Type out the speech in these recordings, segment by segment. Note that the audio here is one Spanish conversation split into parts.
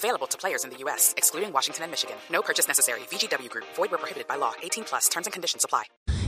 Available to players in the U.S., excluding Washington and Michigan. No purchase necessary. VGW Group. Void where prohibited by law. 18 plus. Terms and conditions apply.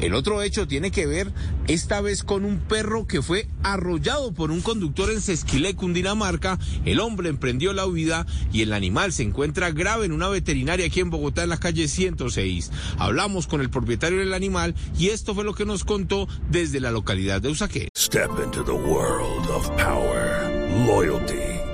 El otro hecho tiene que ver esta vez con un perro que fue arrollado por un conductor en Sesquilé, Cundinamarca. El hombre emprendió la huida y el animal se encuentra grave en una veterinaria aquí en Bogotá en la calle 106. Hablamos con el propietario del animal y esto fue lo que nos contó desde la localidad de Usaquén. Step into the world of power, loyalty,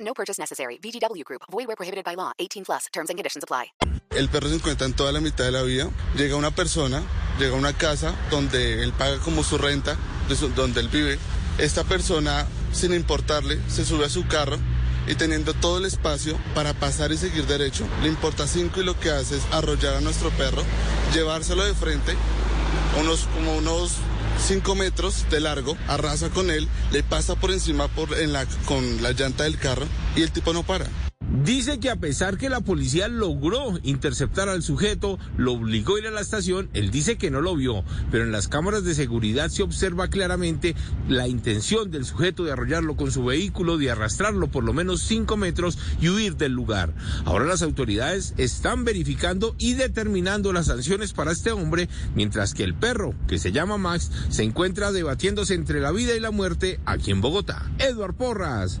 No purchase necessary. VGW Group. Void where prohibited by law. 18 plus. Terms and conditions apply. El perro se encuentra en toda la mitad de la vía. Llega una persona, llega a una casa donde él paga como su renta, donde él vive. Esta persona, sin importarle, se sube a su carro y teniendo todo el espacio para pasar y seguir derecho, le importa cinco y lo que hace es arrollar a nuestro perro, llevárselo de frente, unos como unos 5 metros de largo, arrasa con él, le pasa por encima por, en la, con la llanta del carro y el tipo no para. Dice que a pesar que la policía logró interceptar al sujeto, lo obligó a ir a la estación, él dice que no lo vio, pero en las cámaras de seguridad se observa claramente la intención del sujeto de arrollarlo con su vehículo, de arrastrarlo por lo menos 5 metros y huir del lugar. Ahora las autoridades están verificando y determinando las sanciones para este hombre, mientras que el perro, que se llama Max, se encuentra debatiéndose entre la vida y la muerte aquí en Bogotá. Edward Porras,